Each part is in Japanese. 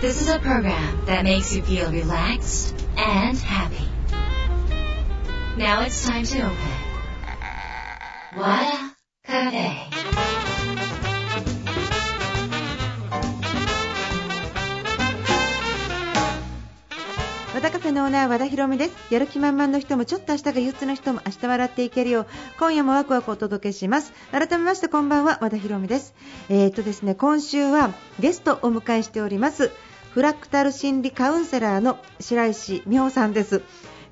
This is a program that makes you feel relaxed and happy. Now it's time to open. Wada Cafe. 和田カフェのオーナー和田博美ですやる気満々の人もちょっと明日が憂鬱の人も明日笑っていけるよう今夜もワクワクお届けします改めましてこんばんは和田博美ですえー、っとですね今週はゲストをお迎えしておりますフラクタル心理カウンセラーの白石美穂さんです。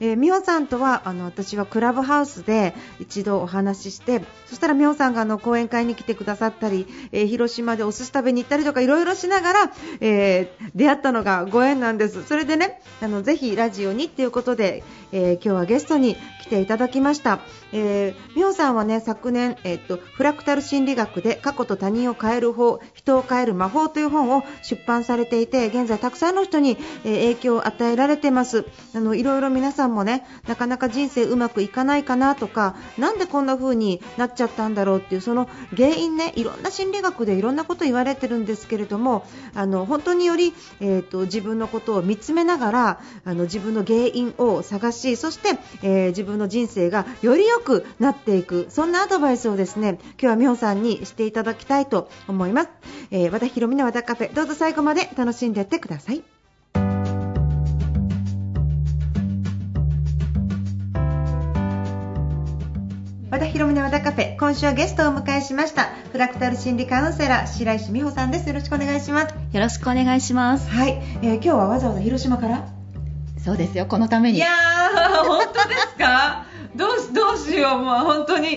えー、美穂さんとはあの私はクラブハウスで一度お話ししてそしたら美穂さんがあの講演会に来てくださったり、えー、広島でお寿司食べに行ったりとかいろいろしながら、えー、出会ったのがご縁なんです。それでねあのぜひラジオにっていうことで、え今日はゲストに来ていただきました、えー、美穂さんはね昨年、えっとフラクタル心理学で過去と他人を変える方人を変える魔法という本を出版されていて現在たくさんの人に、え影響を与えられてます。あのいろいろ皆さんんもねなかなか人生うまくいかないかなとかなんでこんな風になっちゃったんだろうっていうその原因ねいろんな心理学でいろんなこと言われてるんですけれどもあの本当により、えーと、自分のことを見つめながらあの自分の原因を探しそして、えー、自分の人生がより良くなっていくそんなアドバイスをですね今日は美穂さんにしていただきたいと思います、えー、和田ひろみの和田カフェどうぞ最後まで楽しんでいってください。和田博美の和田カフェ今週はゲストをお迎えしましたフラクタル心理カウンセラー白石美穂さんです。よろしくお願いします。よろしくお願いします。はい、えー、今日はわざわざ広島から？そうですよ。このために。いやー本当ですか？どうしどうしよう。もう本当に。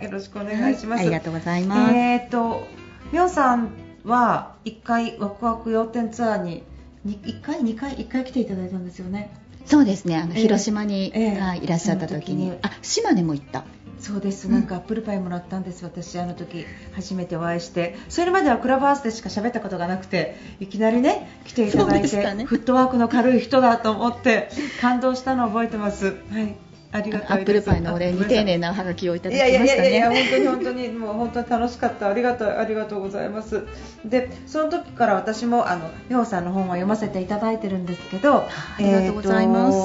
よろしくお願いします、はい、ありがとうございます。えっ、ー、と美穂さんは1回ワクワク要点ツアーに1回2回1回来ていただいたんですよね。そうですね。あの、えー、広島に、えー、いらっしゃった時に。あ島根も行ったそうですなんかアップルパイもらったんです、私あの時初めてお会いしてそれまではクラブハウスでしか喋ったことがなくていきなりね来ていただいて、ね、フットワークの軽い人だと思って感動したのを覚えてますはいありがとうアップルパイのお礼に丁寧なおはがきをいただきましたね。いやいやいや本当に本当にもう本当に楽しかった。ありがとうありがとうございます。でその時から私もあの美穂さんの本を読ませていただいてるんですけど、ありがとうございます。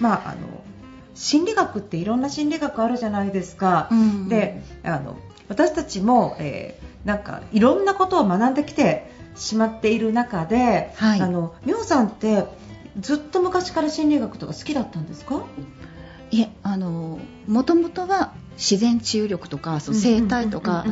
まああの心理学っていろんな心理学あるじゃないですか、うん、であの私たちも、えー、なんかいろんなことを学んできてしまっている中で、はい、あの美穂さんってずっと昔から心理学とか好きだったんですか？いえあのもともとは自然治癒力とかその生態とか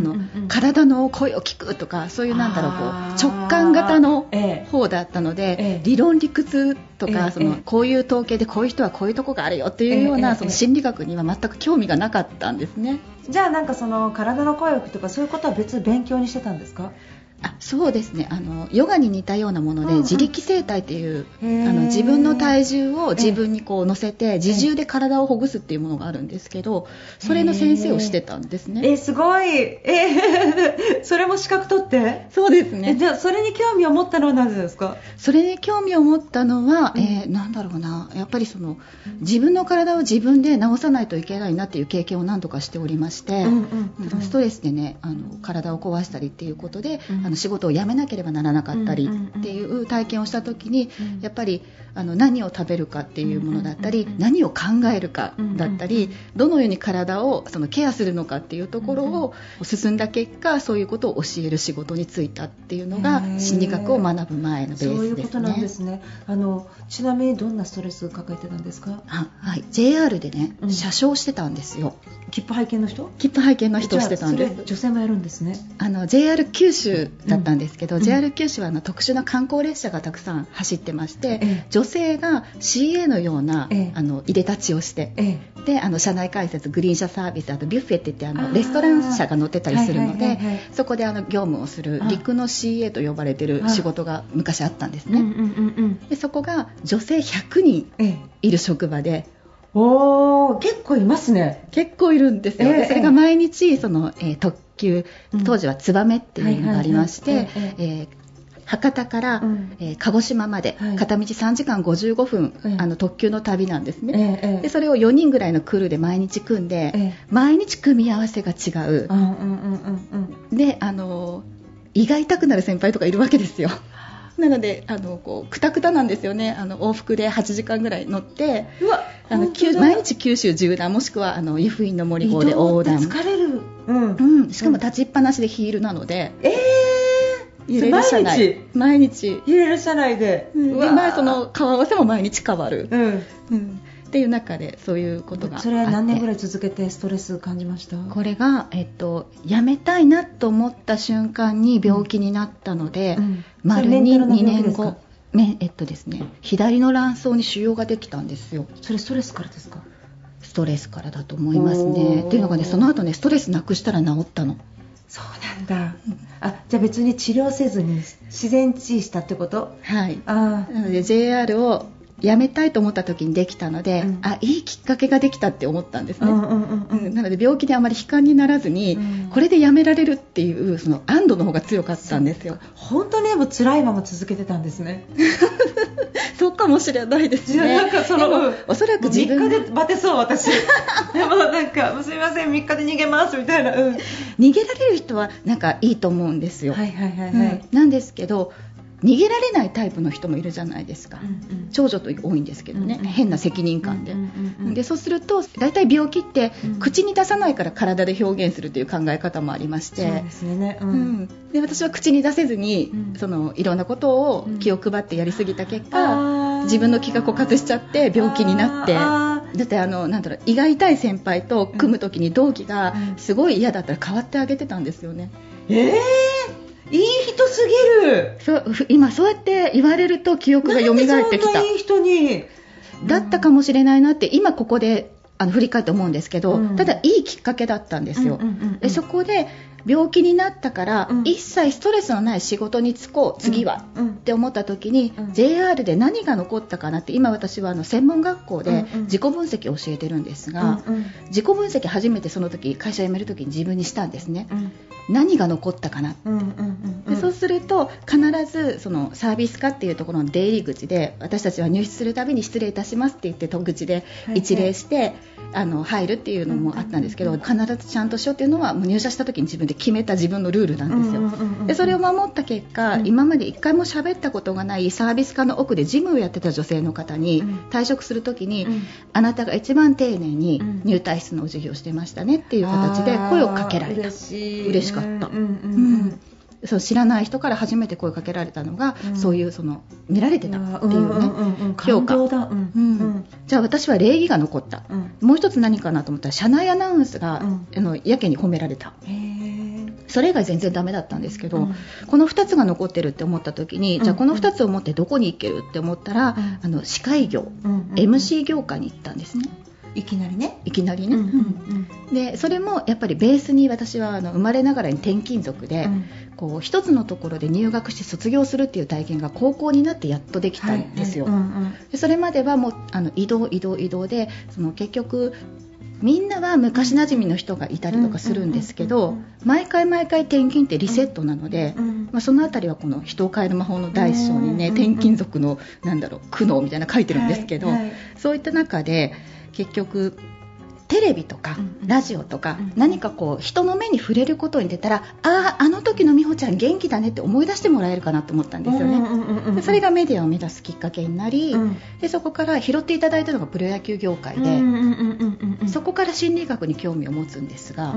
体の声を聞くとかそういうなんだろうこう直感型の方だったので、ええ、理論理屈とか、え、そのこういう統計でこういう人はこういうとこがあるよっていうようなその心理学には全く興味がなかったんですね。じゃあなんかその体の声を聞くとかそういうことは別に勉強にしてたんですか？あそうですね。あのヨガに似たようなもので、自力生態っていうあの自分の体重を自分にこう乗せて自重で体をほぐすっていうものがあるんですけどそれの先生をしてたんですね。えすごい。え それも資格取って？そうですね。じゃあそれに興味を持ったのはなぜですか？それに興味を持ったのは、えー、なんだろうな。やっぱりその自分の体を自分で治さないといけないなっていう経験を何度かしておりまして、ストレスでねあの体を壊したりっていうことで、うんの仕事を辞めなければならなかったりっていう体験をした時にやっぱりあの何を食べるかっていうものだったり何を考えるかだったりどのように体をそのケアするのかっていうところを進んだ結果そういうことを教える仕事に就いたっていうのが心理学を学ぶ前のベースですね。そういうことなんですね。あのちなみにどんなストレスを抱えてたんですか？あ、はい、JR でね、車掌してたんですよ。切符拝見の人？切符拝見の人をしてたんです。女性もやるんですね。あの JR 九州だったんですけど、うん、JR 九州はあの特殊な観光列車がたくさん走ってまして、え女性が CA のような、えあの入れ立ちをして、えであの車内解説グリーン車サービスあとビュッフェって言ってあのレストラン車が乗ってたりするので、そこであの業務をする陸の CA と呼ばれてる仕事が昔あったんですね、でそこが女性100人いる職場で、おー結構いますね。結構いるんですよ、えー、それが毎日その、えー、特急当時はツバメっていうのがありまして博多から、うん、えー、鹿児島まで、片道3時間55分、あの特急の旅なんですね、えー、でそれを4人ぐらいのクルーで毎日組んで、毎日組み合わせが違う,、であの胃が痛くなる先輩とかいるわけですよなのであのこうくたくたなんですよね。あの往復で8時間ぐらい乗ってうわあの毎日九州縦断もしくはあの湯布院の森号で横断。疲れる。うん。うん、しかも立ちっぱなしでヒールなので、えー、揺れる車内。毎日？揺れる車内で、うん、でまあその顔合わせも毎日変わる、うん。うん、っていう中でそういうことがあって。それは何年ぐらい続けてストレス感じました？これが、えっと、やめたいなと思った瞬間に病気になったので、うん。丸に2タルの病気ですか？年後めえっとですね左の卵巣に腫瘍ができたんですよ。それストレスからですか？ストレスからだと思いますおねー。っていうのがねその後ねストレスなくしたら治ったの。そうなんだ。あじゃあ別に治療せずに自然治癒したってこと？はい。あなので JR を辞めたいと思った時にできたので、うん。あいいきっかけができたって思ったんですね、なので病気であまり悲観にならずに、うん。これで辞められるっていうその安堵の方が強かったんですよ。本当にでも辛いまま続けてたんですね。そうかもしれないですね。なんかそのおそらく自分3日でバテそう私。でもなんかすみません3日で逃げますみたいな。うん。逃げられる人はなんかいいと思うんですよ、はいはいはいはい、うん。なんですけど逃げられないタイプの人もいるじゃないですか、うんうん。長女と多いんですけどね、うんうん。変な責任感で、うんうんうんでそうすると大体病気ってうん。口に出さないから体で表現するという考え方もありまして、そうん。ん、で私は口に出せずに、うん。そのいろんなことを気を配ってやりすぎた結果、自分の気が枯渇しちゃって病気になって。あだってあのなんだろう胃が痛い先輩と組む時に同期がうん。すごい嫌だったら代わってあげてたんですよね。ーえー、いい人すぎる。そうふ今そうやって言われると記憶が蘇ってきた。ないい人に。だったかもしれないなって今ここであの振り返って思うんですけど、うん。ただいいきっかけだったんですよ、そこで病気になったから、うん。一切ストレスのない仕事に就こう次は、うん。うん。って思った時に、うん。JR で何が残ったかなって今私はあの専門学校で自己分析を教えてるんですが、うんうん。自己分析初めてその時会社辞める時に自分にしたんですね。うん。何が残ったかなうんうんうんでそうすると必ずそのサービス課っていうところの出入り口で私たちは入室するたびに失礼いたしますって言って戸口ではい。一礼して、あの入るっていうのもあったんですけど、必ずちゃんとしようっていうのはもう入社した時に自分で決めた自分のルールなんですよ。でそれを守った結果、うん。今まで一回も喋ったことがないサービス課の奥で事務をやってた女性の方にうん。退職するときに、うん。あなたが一番丁寧にうん入退室のお授業をしてましたねっていう形で声をかけられた。嬉しかった。うんそう知らない人から初めて声をかけられたのが、うん。そういうその見られてたっていうね、評価。じゃあ私は礼儀が残った、うん。もう一つ何かなと思ったら車内アナウンスが、うん。あのやけに褒められた。それ以外全然ダメだったんですけど、うん。この2つが残ってるって思った時に、うん。じゃあこの2つを持ってどこに行けるって思ったら、うん。あの司会業、MC 業界に行ったんですねいきなりね。いきなりね、うんうんでそれもやっぱりベースに私はあの生まれながらに転勤族で、うん。こう一つのところで入学して卒業するっていう体験が高校になってやっとできたんですよ、はいはい。うんうん。でそれまではもうあの移動移動移動でその結局みんなは昔なじみの人がいたりとかするんですけうんどうんうん。毎回毎回転勤ってリセットなので、うんまあ、そのあたりはこの人を変える魔法の第一章にねうん。転勤族のなんだろう苦悩みたいなの書いてるんですけど、はいはい。そういった中で結局テレビとかうんラジオとかうん。何かこう人の目に触れることに出たらあああの時の美穂ちゃん元気だねって思い出してもらえるかなと思ったんですよね。それがメディアを目指すきっかけになり、うん。でそこから拾っていただいたのがプロ野球業界で、そこから心理学に興味を持つんですが、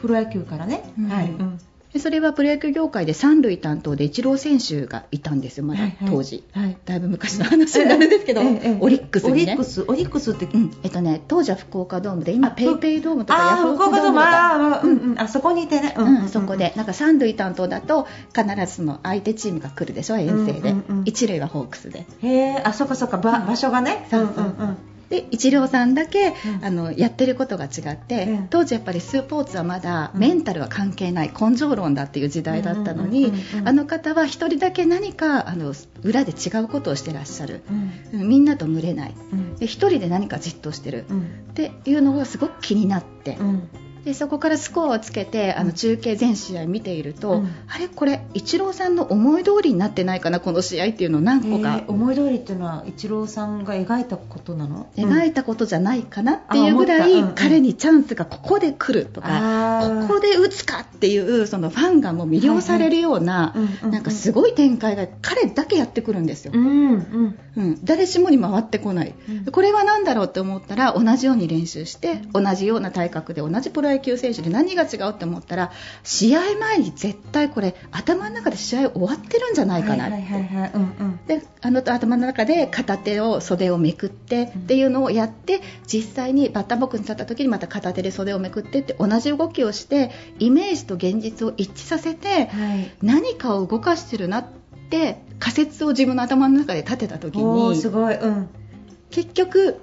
プロ野球からね。うん。はい。うんでそれはプロ野球業界で三塁担当でイチロー選手がいたんですよまだはいはい。当時、はい。だいぶ昔の話になるんですけど、オリックスにね。オリックスオリックスって。うん。えっとね、当時は福岡ドームで今あペイペイドームとかヤフオクドームとか。あーうんうん。あそこにいてね。うんそこでなんか三塁担当だと必ずその相手チームが来るでしょ遠征で、うんうんうん。一塁はホークスで。へえあそっかそっか。ば場所がね。そうそう。んんで一郎さんだけ、うん。あのやってることが違って、うん。当時やっぱりスポーツはまだうん。メンタルは関係ない根性論だっていう時代だったのに、うんうんうんうん。あの方は一人だけ何かあの裏で違うことをしてらっしゃる、うん。うんみんなと群れない。うん。で一人で何かじっとしてる、うん。っていうのがすごく気になって、うんでそこからスコアをつけてあの中継全試合見ていると、うん。あれ？これイチローさんの思い通りになってないかなこの試合っていうのを何個か。えー思い通りっていうのはイチローさんが描いたことなの？描いたことじゃないかなっていうぐらい、うんうん。彼にチャンスがここで来るとか、ここで打つかっていうそのファンがもう魅了されるような、はいはいなんかすごい展開が彼だけやってくるんですよ。うんうん。うん、誰しもに回ってこない、うん。これは何だろうって思ったら同じように練習して同じような体格で同じプロ野球選手で何が違うって思ったら試合前に絶対これ頭の中で試合終わってるんじゃないかなであの頭の中で片手を袖をめくってっていうのをやって実際にバッターボックスに立った時にまた片手で袖をめくってって同じ動きをしてイメージと現実を一致させてはい。何かを動かしてるなって仮説を自分の頭の中で立てた時にすごい。うん。結局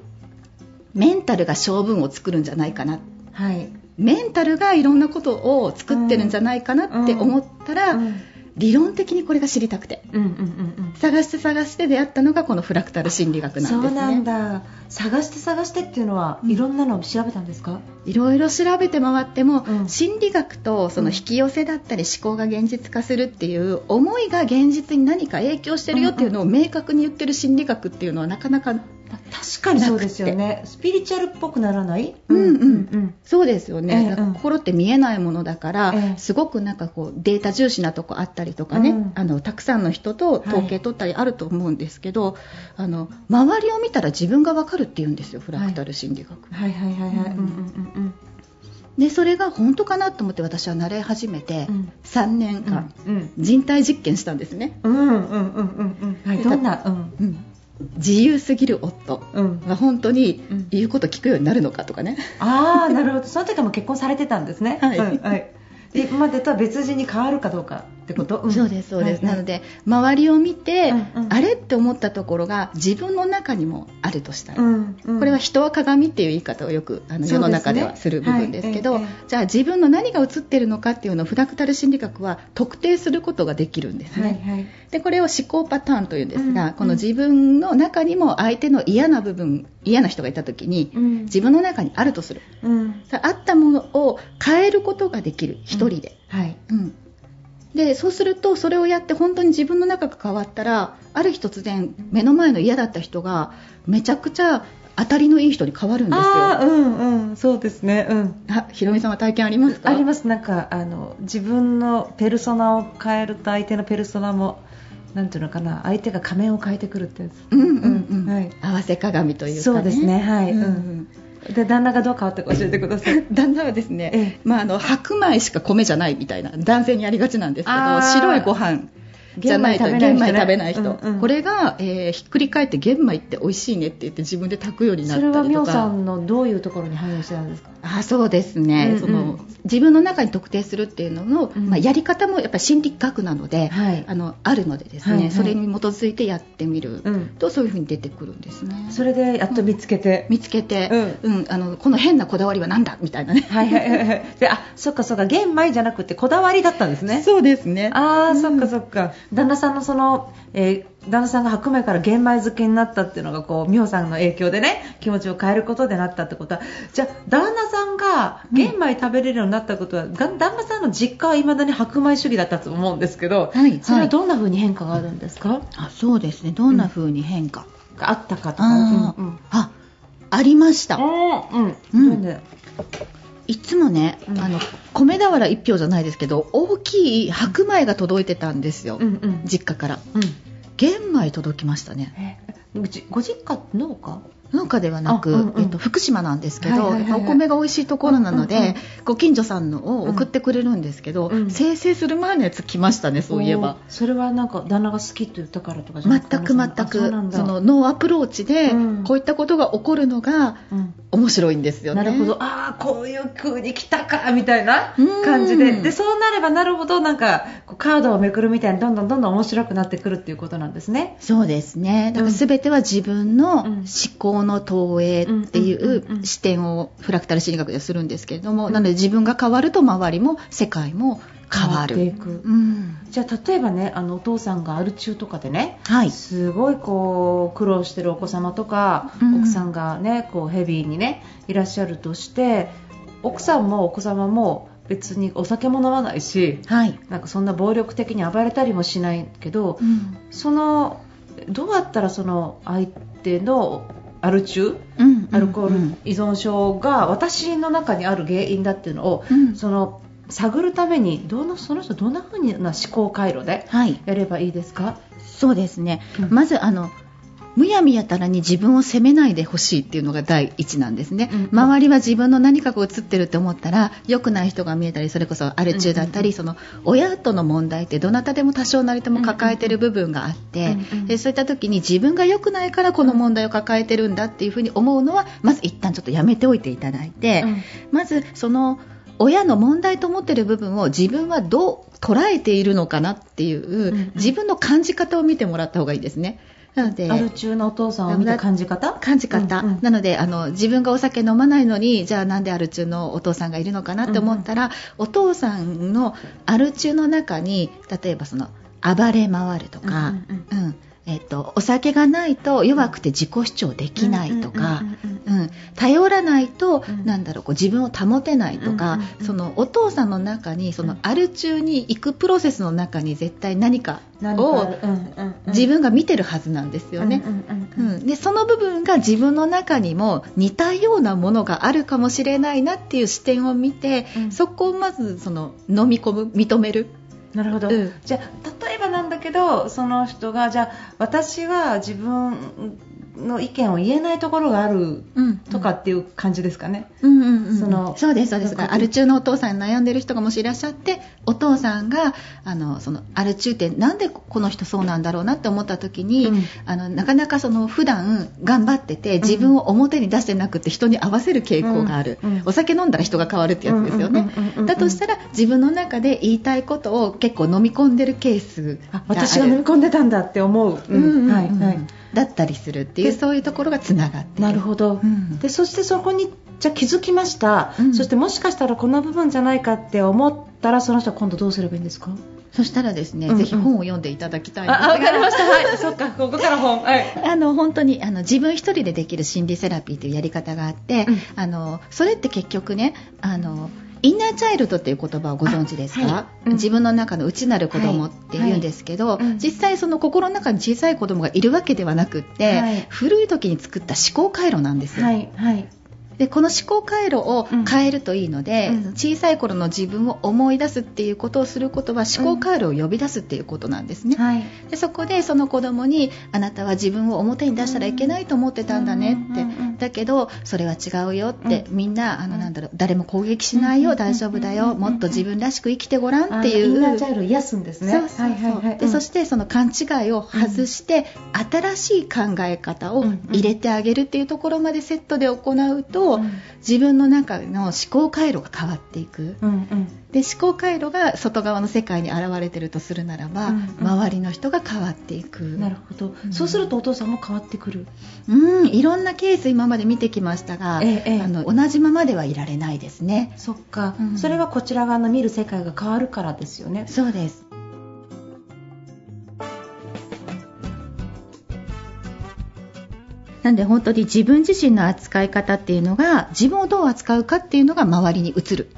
メンタルが勝負を作るんじゃないかな。はいメンタルがいろんなことを作ってるんじゃないかなって思ったら、うん。理論的にこれが知りたくて。うんうんうん探して探して出会ったのがこのフラクタル心理学うんなんですね。そうなんだ。探して探してっていうのはうん。いろんなのを調べたんですか？いろいろ調べて回っても、うん。心理学とその引き寄せだったり思考が現実化するっていう思いが現実に何か影響してるよっていうのを明確に言ってる心理学っていうのはなかなか確かにそうですよね。スピリチュアルっぽくならない？うんうんうん。そうですよね、ええ。だから心って見えないものだから、ええ。すごくなんかこうデータ重視なとこあったりとかね、うん。あのたくさんの人と統計取ったりあると思うんですけど、あの周りを見たら自分がわかるっていうんですよフラクタル心理学、はいはいはいはい。うんうんうん。でそれが本当かなと思って私は習い始めて、うん。3年うん間、うん。人体実験したんですね、うんうんうんうんうん。はいでどんなうん。うん自由すぎる夫うん。が本当にうん。言うこと聞くようになるのかとかね、ああなるほど。その時はもう結婚されてたんですね。はい。うんはい。で今までとは別人に変わるかどうかってこと、ん。そうですそうです、はいはい。なので周りを見て、うんうん。あれって思ったところが自分の中にもあるとしたら、うんうん。これは人は鏡っていう言い方をよくあの世の中ではする部分ですけど、はいじゃあ自分の何が映ってるのかっていうのをフラクタル心理学は特定することができるんですね。はいはい。でこれを思考パターンというんですが、うんこの自分の中にも相手の嫌な部分嫌な人がいた時に、うん。自分の中にあるとする。うん。さあったものを変えることができる一人で、はい。うんでそうするとそれをやって本当に自分の中が変わったらある日突然目の前の嫌だった人がめちゃくちゃ当たりのいい人に変わるんですよ。うんうん。そうですねうん。あひろみさんは体験ありますか？あります。なんかあの自分のペルソナを変えると相手のペルソナもなんていうのかな相手が仮面を変えてくるってやつ。うんうんうん、はい。合わせ鏡というか、ね、そうですねはい。うん。うんで旦那がどう変わったか教えてください。旦那はですね、ええ。まあ、あの白米しか米じゃないみたいな男性にありがちなんですけど白いご飯じゃないと玄玄米米食べないい人、人ねうんうん。これが、えーひっくり返って玄米って美味しいねって言って自分で炊くようになったそれはみりとか。ょうさんのどういうところに反映してたんですか？あそうですね、うんうん。その自分の中に特定するっていうのの、うん。まあ、やり方もやっぱり心理学なので、はい。あのあるのでですね、はいはい。それに基づいてやってみるうん。とそういうふうに出てくるんですね。それでやっと見つけて、見つけて、うん。あのこの変なこだわりは何だみたいなね。はいはいはいはい。であそっかそっか玄米じゃなくてこだわりだったんですね。そうですね。ああ、うん。そっかそっか。旦那さんのその、えー旦那さんが白米から玄米漬けになったっていうのがこう美穂さんの影響でね気持ちを変えることでなったってことは。じゃあ旦那さんが玄米食べれるようになったことは、が旦那さんの実家はいまだに白米主義だったと思うんですけど、はいそれはどんな風に変化があるんですか、あそうですね。どんな風に変化、があったかとか。あー。うんうん。あありました。うんいつもね、うん。あの米俵一俵じゃないですけど大きい白米が届いてたんですよ、うんうん。実家から。うん玄米届きましたね。えごじご実家農家？農家ではなく、あうんうん。えっと、福島なんですけど、はいはいはいお米が美味しいところなので、うんうんうんご近所さんのを送ってくれるんですけど、うん精製する前のやつ来ましたねそういえば。それはなんか旦那が好きって言ったからとかじゃな全くてく全く。あそのノーアプローチで、うん。こういったことが起こるのがうん。面白いんですよね。なるほど。ああこういう風に来たかみたいなうん。感じで。でそうなればなるほどなんかカードをめくるみたいにどんどんどんどん面白くなってくるっていうことなんですね。そうですね。だから全ては自分のうん。思考の投影っていう視点をフラクタル心理学ではするんですけれども、なので自分が変わると周りも世界も変わる。うん。じゃあ例えばねあのお父さんがアル中とかでねはい。すごいこう苦労してるお子様とか、うん奥さんがねこうヘビーにねいらっしゃるとして奥さんもお子様も別にお酒も飲まないし、はい、なんかそんな暴力的に暴れたりもしないけど、うん、そのどうやったらその相手のアル中、うん、アルコール？依存症が私の中にある原因だっていうのを、うん、その探るためにどのその人どんな風な思考回路でやればいいですか、はい、そうですね、まずあのむやみやたらに自分を責めないでほしいっていうのが第一なんですね、うん、周りは自分の何かが映ってると思ったら良くない人が見えたりそれこそアル中だったり、うん、その親との問題ってどなたでも多少なりとも抱えてる部分があって、でそういった時に自分が良くないからこの問題を抱えてるんだっていうふうに思うのはまず一旦ちょっとやめておいていただいて、まずその親の問題と思っている部分を自分はどう捉えているのかなっていう自分の感じ方を見てもらった方がいいですね。なので、ある中のお父さんを見た感じ方？感じ方、うんうん、なのであの、自分がお酒飲まないのに、じゃあなんでアル中のお父さんがいるのかなって思ったら、うんうん、お父さんのアル中の中に、例えばその、暴れ回るとか、うん、うん。うんえっと、お酒がないと弱くて自己主張できないとか、頼らないと、なんだろうこう自分を保てないとか、そのお父さんの中にそのアル中に行くプロセスの中に絶対何かを自分が見てるはずなんですよね。でその部分が自分の中にも似たようなものがあるかもしれないなっていう視点を見て、そこをまずその飲み込む認める。なるほど、うん、じゃあけどその人がじゃあ私は自分の意見を言えないところがあるとかっていう感じですかね。うんうんうん、そのそうですそうです。アル中のお父さんに悩んでる人がもしいらっしゃって、お父さんがあのそのアル中ってなんでこの人そうなんだろうなって思った時に、うん、あのなかなかその普段頑張ってて自分を表に出してなくて人に合わせる傾向がある、うん。うん、お酒飲んだら人が変わるってやつですよね。だとしたら自分の中で言いたいことを結構飲み込んでるケースが私が飲み込んでたんだって思う。うん。はいはい。だったりするっていうそういうところがつながってなるほど、うん、でそしてそこにじゃ気づきました、うん、そしてもしかしたらこの部分じゃないかって思ったらその人は今度どうすればいいんですか？そしたらですね、うんうん、ぜひ本を読んでいただきたい。わかりました。はい。そっか、ここから本。はい。あの、本当に、あの、自分一人でできる心理セラピーというやり方があって、うん、あの、それって結局ね、あの、インナーチャイルドっていう言葉をご存知ですか、はい。うん、自分の中の内なる子供って言うんですけど、はい。はい、実際その心の中に小さい子供がいるわけではなくって、古い時に作った思考回路なんですよ。はいでこの思考回路を変えるといいので、うん、小さい頃の自分を思い出すっていうことをすることは思考回路を呼び出すっていうことなんですね、うんはい、でそこでその子供にあなたは自分を表に出したらいけないと思ってたんだねって、だけどそれは違うよって、みんなあのなんだろう誰も攻撃しないよ、大丈夫だよもっと自分らしく生きてごらんっていう。インナーチャイル癒すんですね。そうそうそう。でそしてその勘違いを外して、新しい考え方を入れてあげるっていうところまでセットで行うと、うん、自分の中の思考回路が変わっていく、うんうん、で思考回路が外側の世界に現れてるとするならば、うんうん、周りの人が変わっていく。なるほど、うん、そうするとお父さんも変わってくる。うんいろんなケース今まで見てきましたが、ええ、あの同じままではいられないですね。そっか、うん、それはこちら側の見る世界が変わるからですよね。そうです。なんで本当に自分自身の扱い方っていうのが自分をどう扱うかっていうのが周りに映る。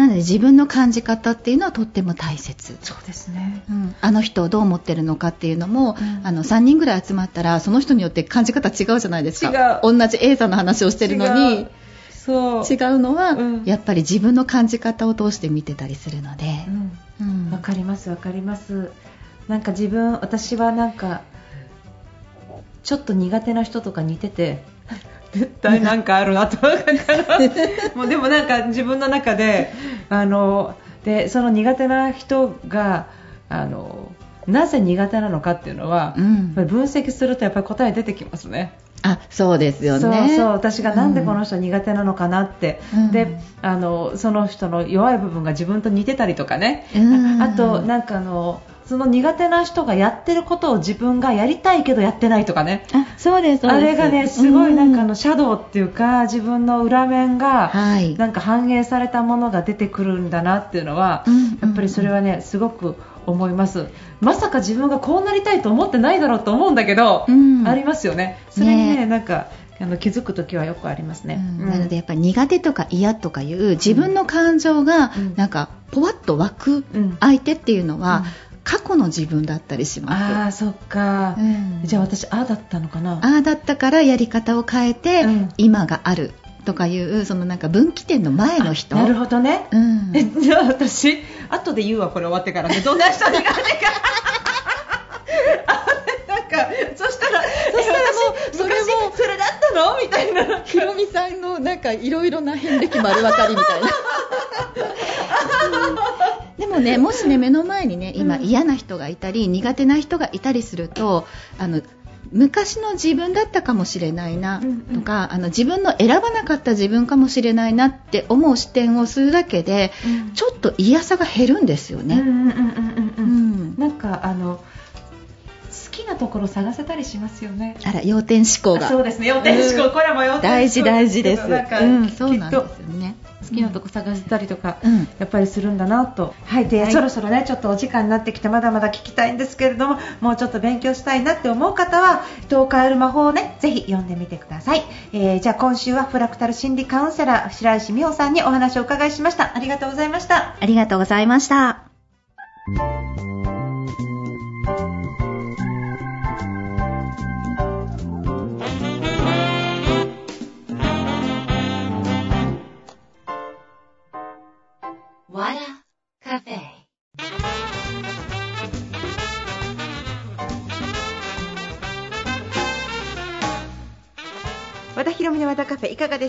なので自分の感じ方っていうのはとっても大切。そうですね、うん、あの人をどう思ってるのかっていうのも、うん、あの3人ぐらい集まったらその人によって感じ方違うじゃないですか。同じ A さんの話をしてるのにそう。違うのは、うん、やっぱり自分の感じ方を通して見てたりするので。わ、うん。かりますわかります。なんか自分私はなんかちょっと苦手な人とか似てて絶対なんかあるなともうでもなんか自分の中であのでその苦手な人があのなぜ苦手なのかっていうのは、うん、分析するとやっぱり答え出てきますね。あそうですよね。そうそう。私がなんでこの人苦手なのかなって、うん、であのその人の弱い部分が自分と似てたりとかね、うん、あとなんかあのその苦手な人がやってることを自分がやりたいけどやってないとかね。あそうですあれがねすごいなんかのシャドウっていうか自分の裏面がなんか反映されたものが出てくるんだなっていうのは、やっぱりそれはねすごく思います。まさか自分がこうなりたいと思ってないだろうと思うんだけど、うん、ありますよね。それにね、ね、なんかあの気づく時はよくありますね、うん、なのでやっぱり苦手とか嫌とかいう自分の感情がなんかぽわっと湧く相手っていうのは、過去の自分だったりします。ああ、そっか、うん、じゃあ私、ああだったのかな。ああだったからやり方を変えて、今があるとかいうそのなんか分岐点の前の人。なるほどね、うん、えじゃあ私後で言うわこれ終わってからね。どんな人苦手かなんかそしたらそしたらもうそれもそれだったの？みたいな。ひろみさんのなんかいろいろな遍歴丸分かりみたいな。で もねもしね目の前にね今嫌な人がいたり苦手な人がいたりするとあの昔の自分だったかもしれないなとか、うんうん、あの自分の選ばなかった自分かもしれないなって思う視点をするだけで、うん、ちょっと嫌さが減るんですよね。なんかあの好きなところ探せたりしますよね。あら、要点思考が。そうですね、要点思考、これも要点思考。大事大事です。うん、そうなんですよね。好きなとこ探せたりとか、うん、やっぱりするんだなと、はいで、はい、そろそろねちょっとお時間になってきてまだまだ聞きたいんですけれどももうちょっと勉強したいなって思う方は人を変える魔法をねぜひ読んでみてください、えー、じゃあ今週はフラクタル心理カウンセラー白石美穂さんにお話をお伺いしました。ありがとうございました。ありがとうございました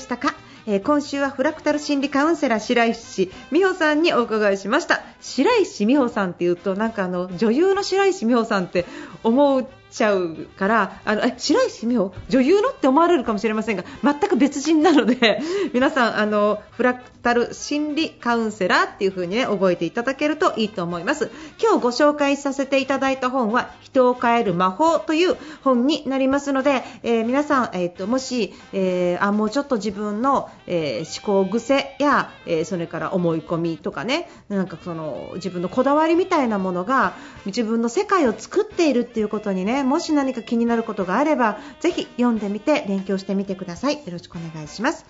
したか、えー、今週はフラクタル心理カウンセラー白石美穂さんにお伺いしました。白石美穂さんっていうとなんかあの女優の白石美穂さんって思うちゃうからあのえ白石美穂？女優のって思われるかもしれませんが全く別人なので皆さんあのフラクタル心理カウンセラーっていう風にね覚えていただけるといいと思います。今日ご紹介させていただいた本は人を変える魔法という本になりますので、えー、皆さん、えーと、もし、えー、あもうちょっと自分の、えー、思考癖や、えそれから思い込みとかねなんかその自分のこだわりみたいなものが自分の世界を作っているっていうことにねもし何か気になることがあればぜひ読んでみて勉強してみてください。よろしくお願いします。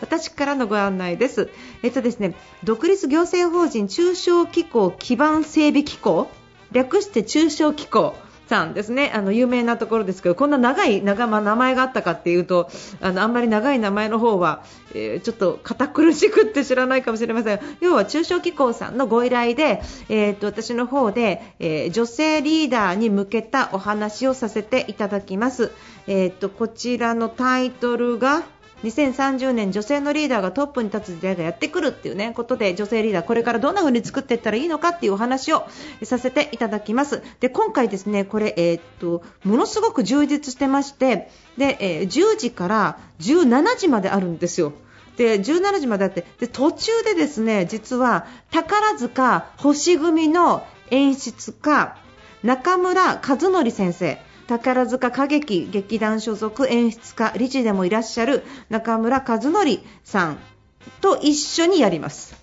私からのご案内です。えっとですね独立行政法人中小機構基盤整備機構。略して中小機構。さんですね、あの有名なところですけど、こんな長い長、ま名前があったかっていうと、あのあんまり長い名前の方は、えー、ちょっと堅苦しくって知らないかもしれません。要は中小機構さんのご依頼で、えーと、私の方で、えー、女性リーダーに向けたお話をさせていただきます。えーとこちらのタイトルが2030年女性のリーダーがトップに立つ時代がやってくるっていうねことで女性リーダーこれからどんな風に作っていったらいいのかっていうお話をさせていただきます。で今回ですねこれえー、っとものすごく充実してましてで、えー、10時から17時まであるんですよ。で17時まであってで途中でですね実は宝塚星組の演出家中村和則先生。宝塚歌劇劇団所属演出家理事でもいらっしゃる中村和則さんと一緒にやります。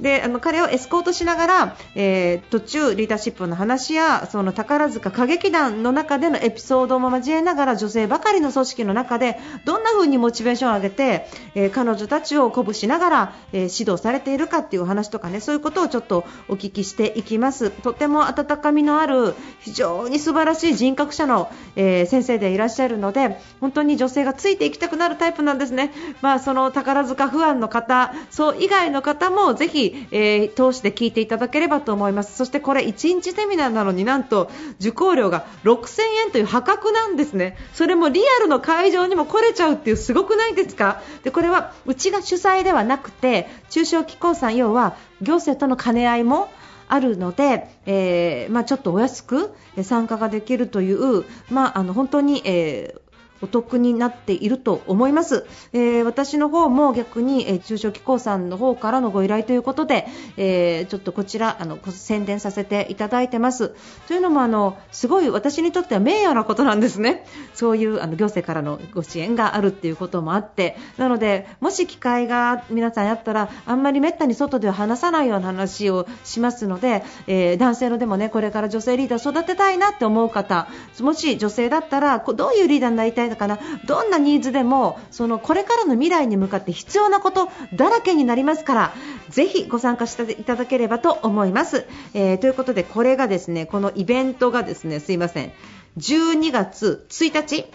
であの彼をエスコートしながら、えー、途中、リーダーシップの話やその宝塚歌劇団の中でのエピソードも交えながら女性ばかりの組織の中でどんな風にモチベーションを上げて、えー、彼女たちを鼓舞しながら、えー、指導されているかっていう話とかねそういうことをちょっとお聞きしていきます。とても温かみのある非常に素晴らしい人格者の、え先生でいらっしゃるので本当に女性がついていきたくなるタイプなんですね。まあ、その宝塚ファンの方そう以外の方もぜひえー、通して聞いていただければと思います。そしてこれ1日セミナーなのになんと受講料が6000円という破格なんですね。それもリアルの会場にも来れちゃうっていうすごくないですか？でこれはうちが主催ではなくて中小機構さん要は行政との兼ね合いもあるので、えーまあ、ちょっとお安く参加ができるという、まあ、あの本当に、えーお得になっていると思います、えー、私の方も逆に、えー、中小機構さんの方からのご依頼ということで、えー、ちょっとこちらあの宣伝させていただいてます。というのもあのすごい私にとっては名誉なことなんですね。そういうあの行政からのご支援があるっていうこともあって。なのでもし機会が皆さんあったらあんまりめったに外では話さないような話をしますので、え男性のでもねこれから女性リーダー育てたいなって思う方もし女性だったらどういうリーダーになりたいないのかな？どんなニーズでもそのこれからの未来に向かって必要なことだらけになりますからぜひご参加していただければと思います、えー、ということでこれがですねこのイベントがですねすいません。12月1日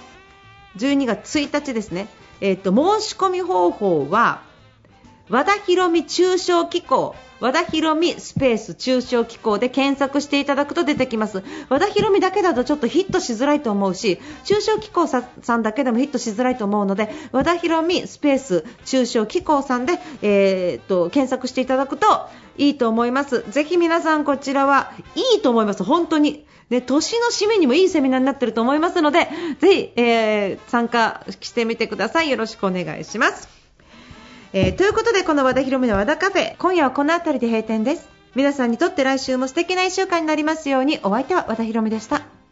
12月1日ですね、えーと、申し込み方法は和田博美中小機構和田博美スペース中小機構で検索していただくと出てきます。和田博美だけだとちょっとヒットしづらいと思うし中小機構さんだけでもヒットしづらいと思うので和田博美スペース中小機構さんで、えー、っと検索していただくといいと思います。ぜひ皆さんこちらはいいと思います。本当に。で年の締めにもいいセミナーになってると思いますのでぜひ、えー、参加してみてください。よろしくお願いします。えー、ということでこの和田博美の和田カフェ今夜はこの辺りで閉店です。皆さんにとって来週も素敵な1週間になりますように。お相手は和田博美でした。